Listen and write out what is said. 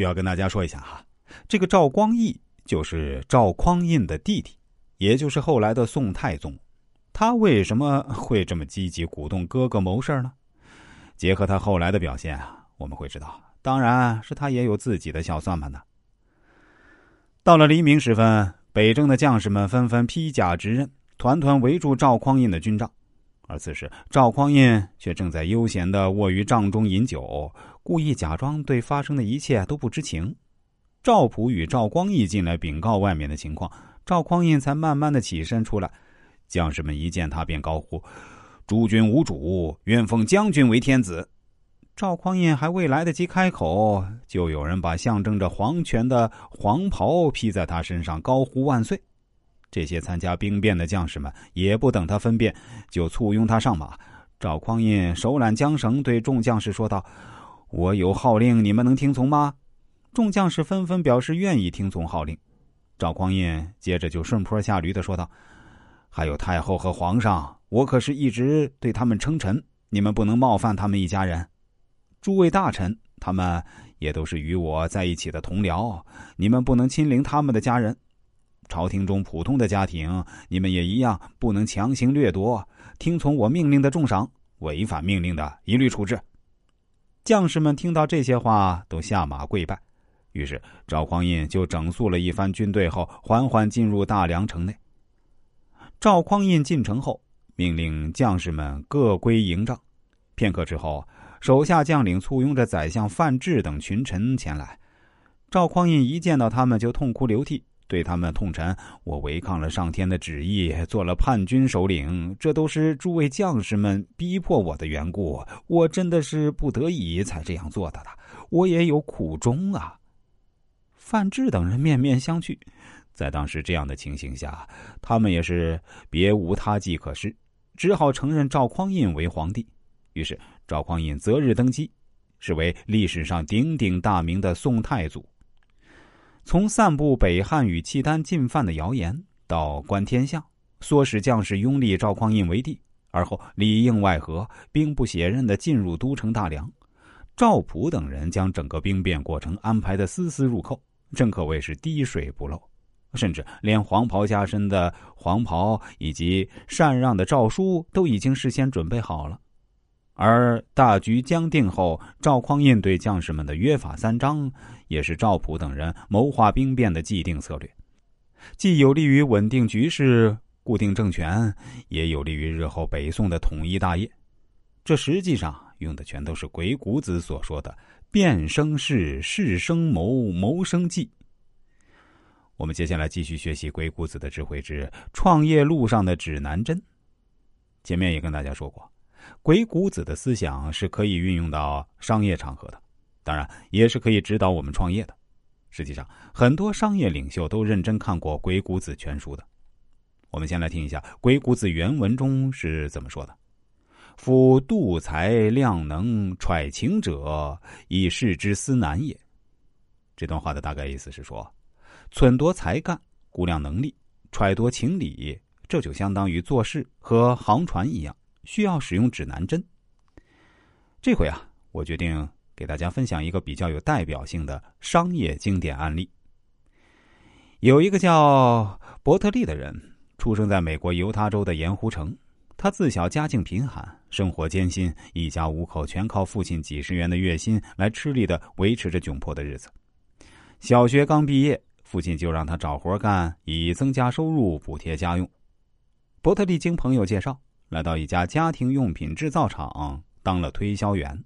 需要跟大家说一下哈，这个赵光义就是赵匡胤的弟弟，也就是后来的宋太宗。他为什么会这么积极鼓动哥哥谋事呢？结合他后来的表现啊，我们会知道，当然是他也有自己的小算盘的。到了黎明时分，北征的将士们纷纷披甲执刃，团团围住赵匡胤的军帐。而此时，赵匡胤却正在悠闲的卧于帐中饮酒，故意假装对发生的一切都不知情。赵普与赵光义进来禀告外面的情况，赵匡胤才慢慢的起身出来。将士们一见他便高呼：“诸君无主，愿奉将军为天子。”赵匡胤还未来得及开口，就有人把象征着皇权的黄袍披在他身上，高呼万岁。这些参加兵变的将士们也不等他分辨，就簇拥他上马。赵匡胤手揽缰绳，对众将士说道：“我有号令，你们能听从吗？”众将士纷纷表示愿意听从号令。赵匡胤接着就顺坡下驴的说道：“还有太后和皇上，我可是一直对他们称臣，你们不能冒犯他们一家人。诸位大臣，他们也都是与我在一起的同僚，你们不能亲临他们的家人。”朝廷中普通的家庭，你们也一样不能强行掠夺。听从我命令的重赏，违反命令的一律处置。将士们听到这些话，都下马跪拜。于是赵匡胤就整肃了一番军队后，缓缓进入大梁城内。赵匡胤进城后，命令将士们各归营帐。片刻之后，手下将领簇拥着宰相范质等群臣前来。赵匡胤一见到他们，就痛哭流涕。对他们痛陈：“我违抗了上天的旨意，做了叛军首领，这都是诸位将士们逼迫我的缘故。我真的是不得已才这样做的的，我也有苦衷啊。”范质等人面面相觑，在当时这样的情形下，他们也是别无他计可施，只好承认赵匡胤为皇帝。于是赵匡胤择日登基，是为历史上鼎鼎大名的宋太祖。从散布北汉与契丹进犯的谣言，到观天象，唆使将士拥立赵匡胤为帝，而后里应外合，兵不血刃的进入都城大梁，赵普等人将整个兵变过程安排的丝丝入扣，真可谓是滴水不漏。甚至连黄袍加身的黄袍以及禅让的诏书都已经事先准备好了。而大局将定后，赵匡胤对将士们的约法三章，也是赵普等人谋划兵变的既定策略，既有利于稳定局势、固定政权，也有利于日后北宋的统一大业。这实际上用的全都是鬼谷子所说的“变生事，事生谋，谋生计”。我们接下来继续学习鬼谷子的智慧之创业路上的指南针。前面也跟大家说过。鬼谷子的思想是可以运用到商业场合的，当然也是可以指导我们创业的。实际上，很多商业领袖都认真看过《鬼谷子全书》的。我们先来听一下鬼谷子原文中是怎么说的：“夫度才量能揣情者，以事之思难也。”这段话的大概意思是说，忖度才干、估量能力、揣度情理，这就相当于做事和航船一样。需要使用指南针。这回啊，我决定给大家分享一个比较有代表性的商业经典案例。有一个叫伯特利的人，出生在美国犹他州的盐湖城。他自小家境贫寒，生活艰辛，一家五口全靠父亲几十元的月薪来吃力的维持着窘迫的日子。小学刚毕业，父亲就让他找活干，以增加收入，补贴家用。伯特利经朋友介绍。来到一家家庭用品制造厂当了推销员。